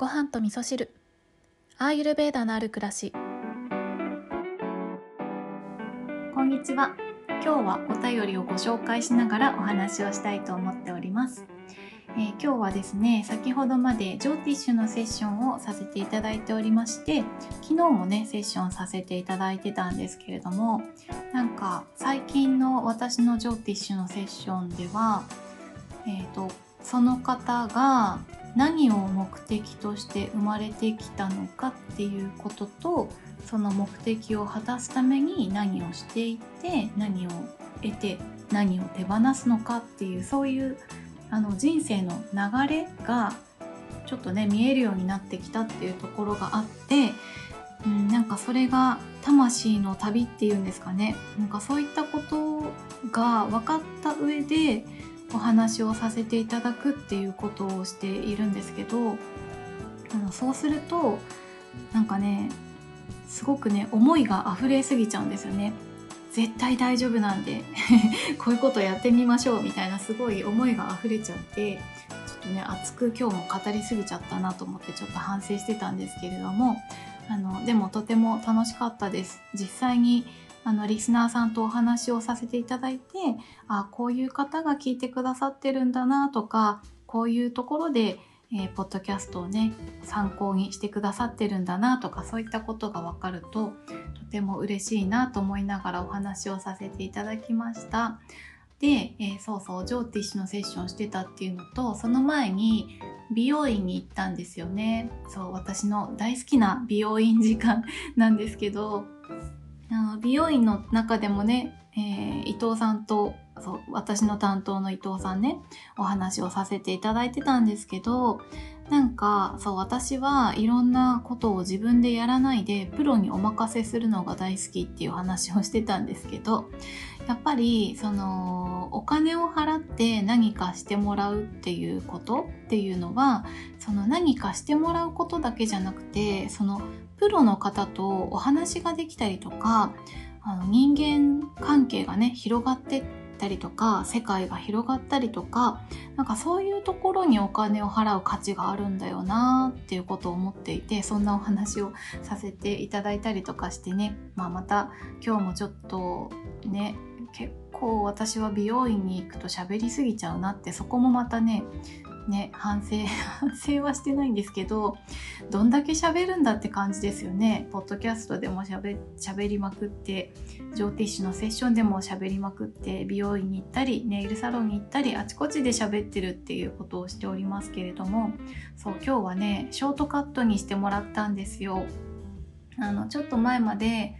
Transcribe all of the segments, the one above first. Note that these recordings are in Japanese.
ご飯と味噌汁。アーユルベーダのある暮らし。こんにちは。今日はお便りをご紹介しながらお話をしたいと思っております、えー、今日はですね先ほどまでジョーティッシュのセッションをさせていただいておりまして昨日もねセッションさせていただいてたんですけれどもなんか最近の私のジョーティッシュのセッションではえっ、ー、とその方が何を目的として生まれてきたのかっていうこととその目的を果たすために何をしていって何を得て何を手放すのかっていうそういうあの人生の流れがちょっとね見えるようになってきたっていうところがあって、うん、なんかそれが魂の旅っていうんですかね。なんかそういったことが分かった上でお話をさせていただくっていうことをしているんですけどあのそうするとなんかねすごくね思いが溢れすぎちゃうんですよね。絶対大丈夫なんで こういうことやってみましょうみたいなすごい思いが溢れちゃってちょっとね熱く今日も語りすぎちゃったなと思ってちょっと反省してたんですけれどもあのでもとても楽しかったです実際にあのリスナーさんとお話をさせていただいてあこういう方が聞いてくださってるんだなとかこういうところで、えー、ポッドキャストをね参考にしてくださってるんだなとかそういったことが分かるととても嬉しいなと思いながらお話をさせていただきました。で、えー、そうそうジョーティッシュのセッションしてたっていうのとその前に美容院に行ったんですよねそう私の大好きな美容院時間なんですけど美容院の中でもね、えー、伊藤さんとそう私の担当の伊藤さんねお話をさせていただいてたんですけどなんかそう私はいろんなことを自分でやらないでプロにお任せするのが大好きっていう話をしてたんですけどやっぱりそのお金を払って何かしてもらうっていうことっていうのはその何かしてもらうことだけじゃなくてそのプロの方とお話ができたりとかあの人間関係がね広がってったりとか世界が広がったりとかなんかそういうところにお金を払う価値があるんだよなっていうことを思っていてそんなお話をさせていただいたりとかしてね、まあ、また今日もちょっとね結構私は美容院に行くと喋りすぎちゃうなってそこもまたねね反省 反省はしてないんですけどどんだけ喋るんだって感じですよね。ポッドキャストでもしゃべりまくってジョーティッシュのセッションでも喋りまくって美容院に行ったりネイルサロンに行ったりあちこちで喋ってるっていうことをしておりますけれどもそう今日はねショートカットにしてもらったんですよ。あのちょっと前まで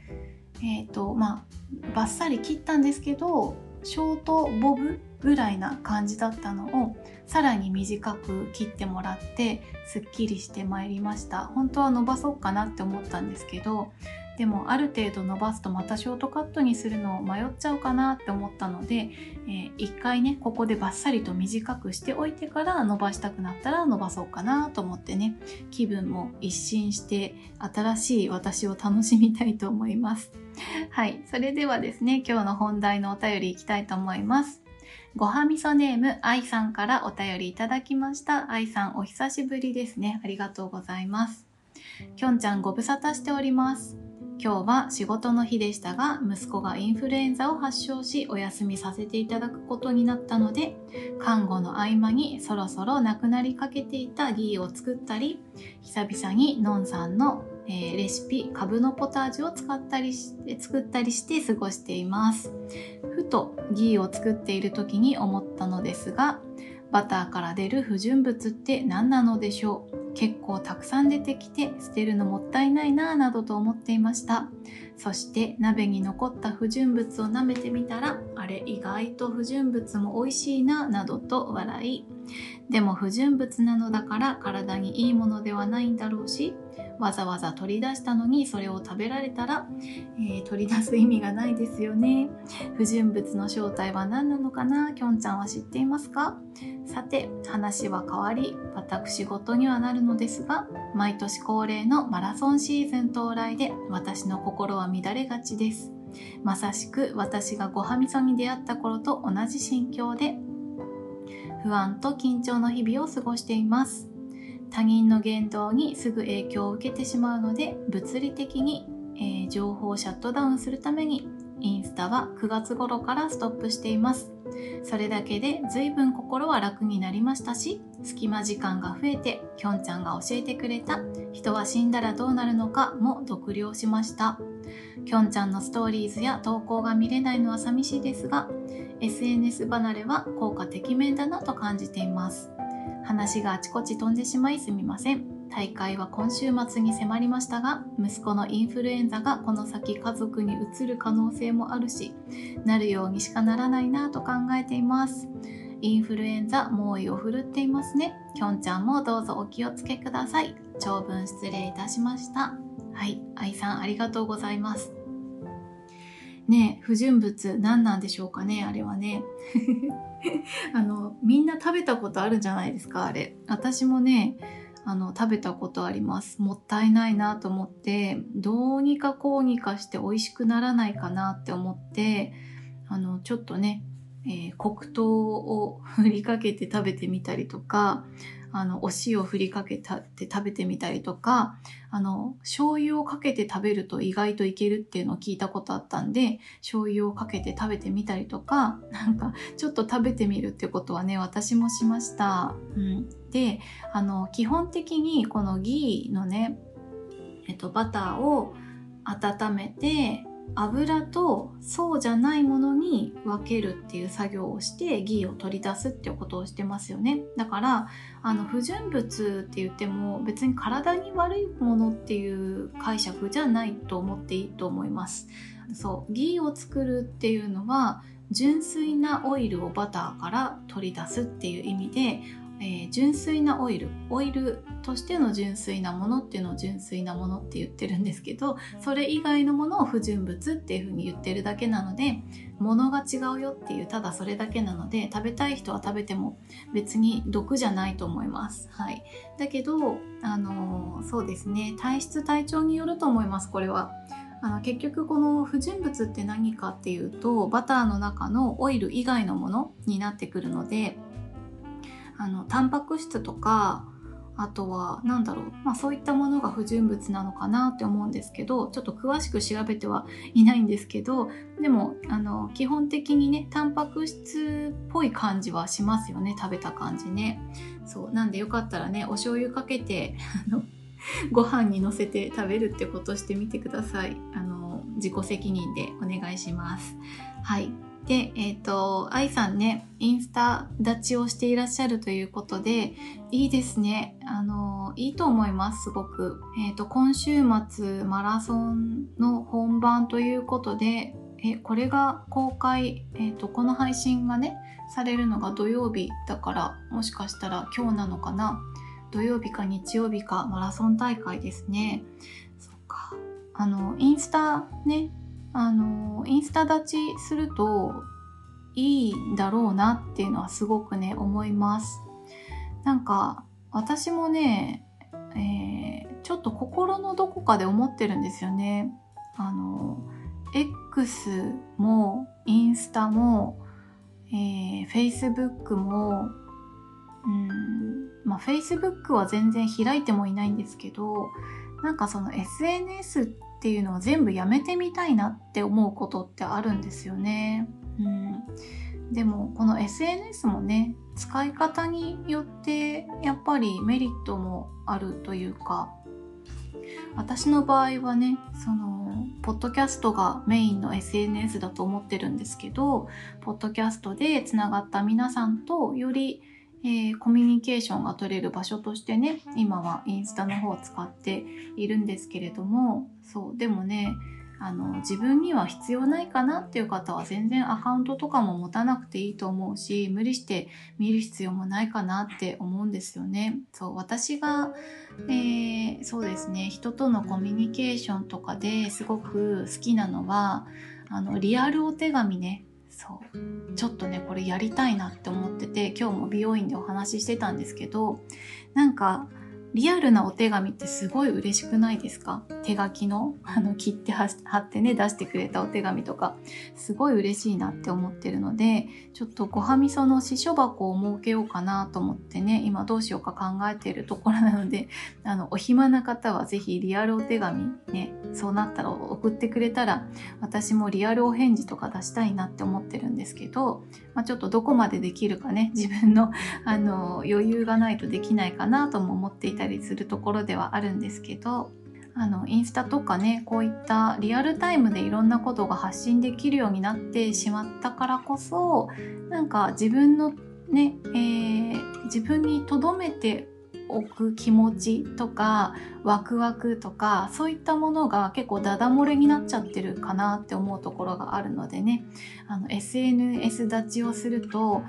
えっ、ー、とまあバッサリ切ったんですけどショートボブぐらいな感じだったのをさらに短く切ってもらってすっきりしてまいりました。本当は伸ばそうかなって思ったんですけどでもある程度伸ばすとまたショートカットにするのを迷っちゃうかなって思ったので、えー、一回ねここでバッサリと短くしておいてから伸ばしたくなったら伸ばそうかなと思ってね気分も一新して新しい私を楽しみたいと思います。はいそれではですね今日の本題のお便りいきたいと思います。ごはみそネーム、愛さんからお便りいただきました。愛さん、お久しぶりですね。ありがとうございます。きょんちゃん、ご無沙汰しております。今日は仕事の日でしたが、息子がインフルエンザを発症し、お休みさせていただくことになったので、看護の合間にそろそろ亡くなりかけていたギーを作ったり、久々にのんさんのえー、レシピ、カブのポタージュを使ったりして作ったりして過ごしています。ふとギーを作っている時に思ったのですが、バターから出る不純物って何なのでしょう？結構たくさん出てきて捨てるのもったいないなぁなどと思っていました。そして鍋に残った不純物を舐めてみたら、あれ意外と不純物も美味しいななどと笑い、でも不純物なのだから体にいいものではないんだろうし、わざわざ取り出したのにそれを食べられたら、えー、取り出す意味がないですよね。不純物の正体は何なのかな？きょんちゃんは知っていますか？さて、話は変わり、私事にはなるるのですが、毎年恒例のマラソンシーズン到来で私の心は乱れがちです。まさしく私がごはみそに出会った頃と同じ心境で、不安と緊張の日々を過ごしています。他人の言動にすぐ影響を受けてしまうので物理的に、えー、情報をシャットダウンするためにインスタは9月頃からストップしています。それだけで随分心は楽になりましたし隙間時間が増えてきょんちゃんが教えてくれた人は死んだらどうなるのかも読了しました。きょんちゃんのストーリーズや投稿が見れないのは寂しいですが SNS 離れは効果てきめんだなと感じています。話があちこち飛んでしまいすみません。大会は今週末に迫りましたが息子のインフルエンザがこの先家族にうつる可能性もあるしなるようにしかならないなと考えています。インフルエンザ猛威を振るっていますね。きょんちゃんもどうぞお気をつけください。長文失礼いたしました。はい。愛さんありがとうございます。ね不純物何なんでしょうかねあれはね。あのみんな食べたことあるんじゃないですかあれ。私もねあの食べたことありますもったいないなと思ってどうにかこうにかして美味しくならないかなって思ってあのちょっとね、えー、黒糖を振りかけて食べてみたりとかあの、お塩を振りかけたって食べてみたりとか、あの、醤油をかけて食べると意外といけるっていうのを聞いたことあったんで、醤油をかけて食べてみたりとか、なんか、ちょっと食べてみるってことはね、私もしました。うん。で、あの、基本的にこのギーのね、えっと、バターを温めて、油とそうじゃないものに分けるっていう作業をしてギーを取り出すっていうことをしてますよね。だからあの不純物って言っても別に体に悪いものっていう解釈じゃないと思っていいと思います。そうギーを作るっていうのは純粋なオイルをバターから取り出すっていう意味でえー、純粋なオイルオイルとしての純粋なものっていうのを純粋なものって言ってるんですけどそれ以外のものを不純物っていうふうに言ってるだけなので物が違うよっていうただそれだけなので食べたい人は食べても別に毒じゃないと思います。はい、だけど、あのー、そうですね体質体調によると思いますこれは。あの結局この不純物って何かっていうとバターの中のオイル以外のものになってくるのであのタンパク質とかあとは何だろう、まあ、そういったものが不純物なのかなって思うんですけどちょっと詳しく調べてはいないんですけどでもあの基本的にねタンパク質っぽい感じはしますよね食べた感じね。そうなんでよかったらねお醤油かけて あのご飯にのせて食べるってことしてみてください。あの自己責任でお願いします。はい。で、えっ、ー、と、愛さんね、インスタ立ちをしていらっしゃるということで、いいですね。あの、いいと思います、すごく。え、ー、と、今週末マラソンの本番ということで、え、これが公開、えっ、ー、と、この配信がね、されるのが土曜日だから、もしかしたら今日なのかな。土曜日か日曜日かマラソン大会ですね。そっか。あの、インスタね、あのインスタ立ちするといいんだろうなっていうのはすごくね思います。なんか私もね、えー、ちょっと心のどこかで思ってるんですよね。あの X もインスタも、えー、Facebook もうんまあ Facebook は全然開いてもいないんですけどなんかその SNS ってっていうのを全部やめてみたいなって思うことってあるんですよね。うん、でもこの SNS もね使い方によってやっぱりメリットもあるというか私の場合はねそのポッドキャストがメインの SNS だと思ってるんですけどポッドキャストでつながった皆さんとよりえー、コミュニケーションが取れる場所としてね今はインスタの方を使っているんですけれどもそうでもねあの自分には必要ないかなっていう方は全然アカウントとかも持たなくていいと思うし無理して見る必要もないかなって思うんですよね。そう私が、えー、そうですね人とのコミュニケーションとかですごく好きなのはあのリアルお手紙ねそう。ちょっとねこれやりたいなって思ってて今日も美容院でお話ししてたんですけどなんかリアルなお手紙ってすごい嬉しくないですか？手書きの？あの切って貼ってね出してくれたお手紙とか。すごい嬉しいなって思ってるのでちょっとごはみその司書箱を設けようかなと思ってね今どうしようか考えているところなので あのお暇な方は是非リアルお手紙ねそうなったら送ってくれたら私もリアルお返事とか出したいなって思ってるんですけど、まあ、ちょっとどこまでできるかね自分のあの余裕がないとできないかなとも思っていたりするところではあるんですけどあのインスタとかねこういったリアルタイムでいろんなことが発信できるようになってしまったからこそなんか自分のね、えー、自分にとどめておく気持ちとかワクワクとかそういったものが結構ダダ漏れになっちゃってるかなって思うところがあるのでね。あの SNS 立ちをすると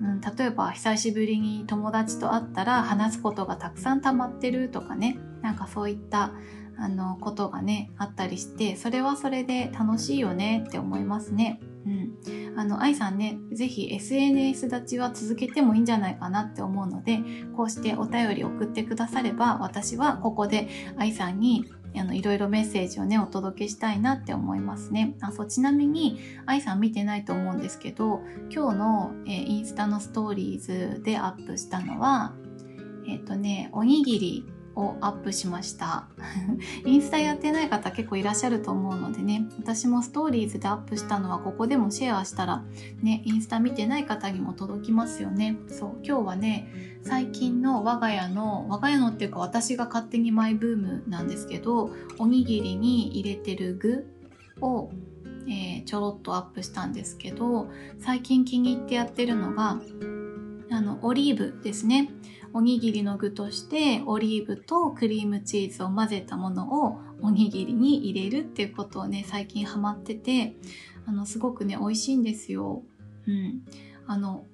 うん、例えば久しぶりに友達と会ったら話すことがたくさん溜まってるとかね。なんかそういったあのことがねあったりしてそれはそれで楽しいよねって思いますね。うん、あの愛さんね是非 SNS 立ちは続けてもいいんじゃないかなって思うのでこうしてお便り送ってくだされば私はここで愛さんにあのいろいろメッセージをねお届けしたいなって思いますね。あそうちなみに愛さん見てないと思うんですけど今日の、えー、インスタのストーリーズでアップしたのはえっ、ー、とねおにぎりをアップしました。インスタやってない方結構いらっしゃると思うのでね私もストーリーズでアップしたのはここでもシェアしたらねインスタ見てない方にも届きますよね。そう今日はね最近の我が家の我が家のっていうか私が勝手にマイブームなんですけどおにぎりに入れてる具をえー、ちょろっとアップしたんですけど最近気に入ってやってるのがあのオリーブですね。おにぎりの具としてオリーブとクリームチーズを混ぜたものをおにぎりに入れるっていうことをね最近ハマっててあのすごくね美味しいんですよ。うん、あの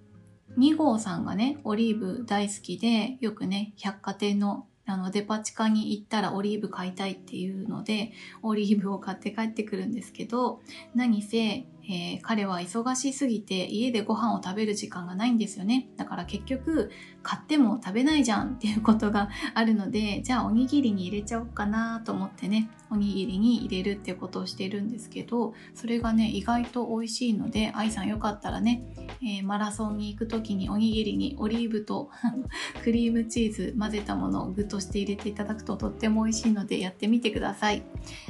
2号さんがねオリーブ大好きでよくね百貨店のあのデパ地下に行ったらオリーブ買いたいっていうのでオリーブを買って帰ってくるんですけど何せえー、彼は忙しすぎて家でご飯を食べる時間がないんですよね。だから結局買っても食べないじゃんっていうことがあるので、じゃあおにぎりに入れちゃおうかなと思ってね、おにぎりに入れるっていうことをしているんですけど、それがね、意外と美味しいので、愛さんよかったらね、えー、マラソンに行く時におにぎりにオリーブと クリームチーズ混ぜたものを具として入れていただくととっても美味しいのでやってみてください。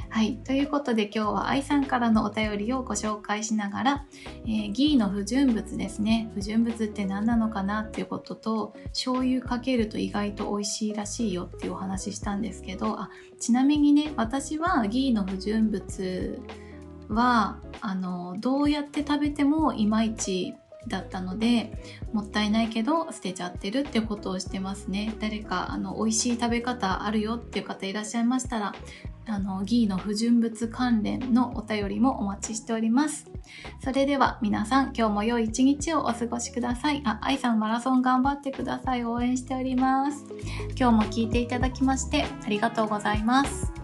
はい。ということで今日は愛さんからのお便りをご紹介しながら、えー、ギーの不純物ですね。不純物って何なのかなっていうことと、醤油かけると意外と美味しいらしいよっていうお話ししたんですけど、あちなみにね、私はギーの不純物は、あの、どうやって食べてもいまいちだったのでもったいないけど捨てちゃってるってことをしてますね誰かあの美味しい食べ方あるよっていう方いらっしゃいましたらあのギーの不純物関連のお便りもお待ちしております。それでは皆さん今日も良い一日をお過ごしください。あ、愛さんマラソン頑張ってください。応援しております。今日も聞いていただきましてありがとうございます。